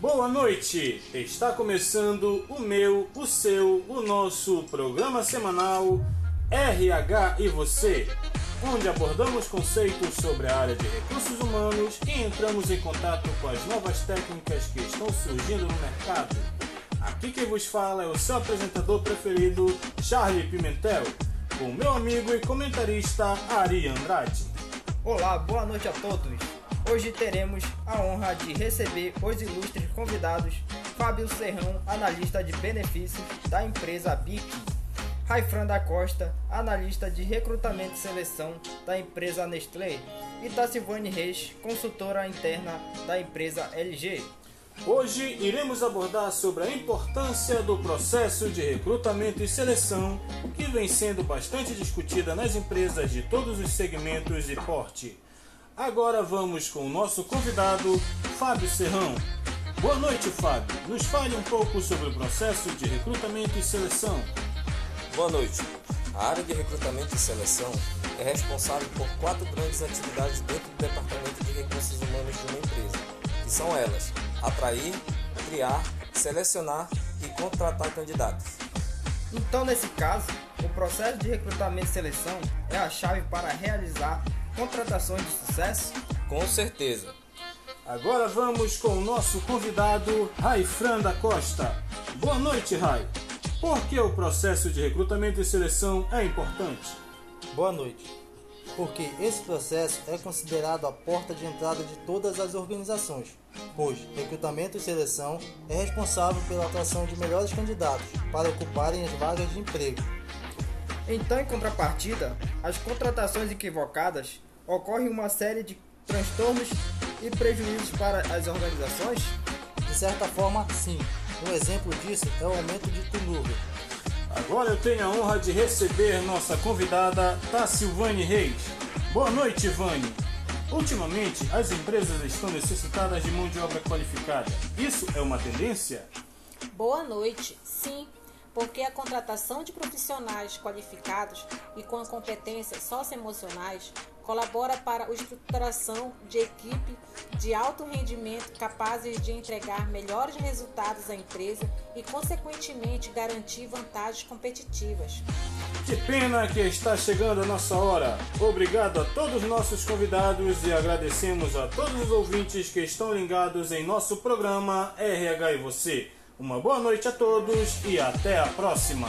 Boa noite! Está começando o meu, o seu, o nosso programa semanal RH e Você, onde abordamos conceitos sobre a área de recursos humanos e entramos em contato com as novas técnicas que estão surgindo no mercado. Aqui quem vos fala é o seu apresentador preferido, Charlie Pimentel, com meu amigo e comentarista Ari Andrade. Olá, boa noite a todos. Hoje teremos a honra de receber os ilustres convidados Fábio Serrão, analista de benefícios da empresa BIC, Raifran da Costa, analista de recrutamento e seleção da empresa Nestlé, e Tacivane Reis, consultora interna da empresa LG. Hoje iremos abordar sobre a importância do processo de recrutamento e seleção que vem sendo bastante discutida nas empresas de todos os segmentos e porte. Agora vamos com o nosso convidado, Fábio Serrão. Boa noite, Fábio. Nos fale um pouco sobre o processo de recrutamento e seleção. Boa noite. A área de recrutamento e seleção é responsável por quatro grandes atividades dentro do Departamento de Recursos Humanos de uma empresa, que são elas: atrair, criar, selecionar e contratar candidatos. Então, nesse caso, o processo de recrutamento e seleção é a chave para realizar contratações de sucesso? Com certeza. Agora vamos com o nosso convidado, Raifran da Costa. Boa noite, Rai. Por que o processo de recrutamento e seleção é importante? Boa noite. Porque esse processo é considerado a porta de entrada de todas as organizações, pois recrutamento e seleção é responsável pela atração de melhores candidatos para ocuparem as vagas de emprego. Então, em contrapartida, as contratações equivocadas ocorre uma série de transtornos e prejuízos para as organizações? De certa forma, sim. Um exemplo disso é o aumento de turnover. Agora eu tenho a honra de receber nossa convidada, Tassilvane Reis. Boa noite, Vane. Ultimamente, as empresas estão necessitadas de mão de obra qualificada. Isso é uma tendência? Boa noite. Sim, porque a contratação de profissionais qualificados e com competências socioemocionais colabora para a estruturação de equipe de alto rendimento capazes de entregar melhores resultados à empresa e, consequentemente, garantir vantagens competitivas. Que pena que está chegando a nossa hora. Obrigado a todos os nossos convidados e agradecemos a todos os ouvintes que estão ligados em nosso programa RH e Você. Uma boa noite a todos e até a próxima!